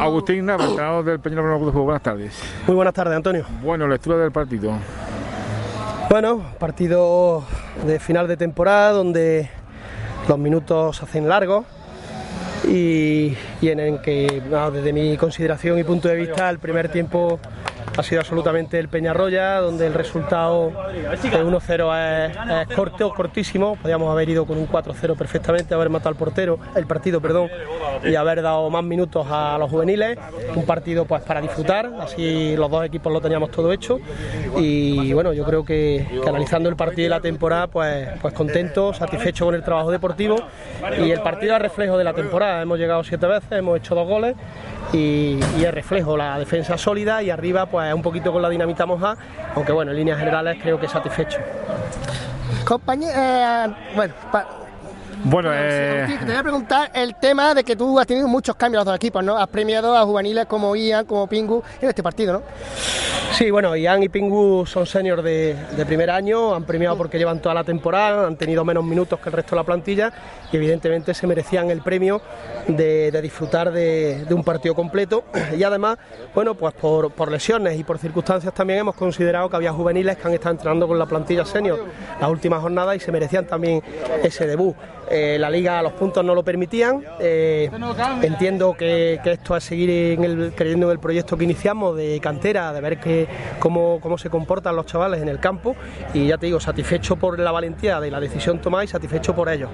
Agustín Nava, entrenador del Peñarol Club de Fútbol. Buenas tardes. Muy buenas tardes, Antonio. Bueno, lectura del partido. Bueno, partido de final de temporada donde los minutos se hacen largos y, en el que, desde mi consideración y punto de vista, el primer tiempo ha sido absolutamente el Peñarroya, donde el resultado de 1-0 es, corto, cortísimo. Podríamos haber ido con un 4-0 perfectamente, haber matado al portero, el partido, perdón, y haber dado más minutos a los juveniles. Un partido pues para disfrutar, así los dos equipos lo teníamos todo hecho. Y bueno, yo creo que, analizando el partido y la temporada, pues, pues contento, satisfecho con el trabajo deportivo. Y el partido es reflejo de la temporada. Hemos llegado siete veces, hemos hecho dos goles y, es reflejo la defensa sólida y arriba pues un poquito con la dinamita moja, aunque bueno, en líneas generales creo que satisfecho. Compañero, eh, bueno, bueno, eh... te voy a preguntar el tema de que tú has tenido muchos cambios los dos equipos, ¿no? Has premiado a juveniles como Ian, como Pingu en este partido, ¿no? Sí, bueno, Ian y Pingu son seniors de, primer año, han premiado porque llevan toda la temporada, han tenido menos minutos que el resto de la plantilla y evidentemente se merecían el premio de, disfrutar de, un partido completo y además, bueno, pues por, lesiones y por circunstancias también hemos considerado que había juveniles que han estado entrenando con la plantilla senior las últimas jornadas y se merecían también ese debut. Eh, la liga los puntos no lo permitían. Eh, entiendo que, esto es seguir creyendo en el proyecto que iniciamos de cantera, de ver cómo, se comportan los chavales en el campo y ya te digo, satisfecho por la valentía de la decisión tomada y satisfecho por ello.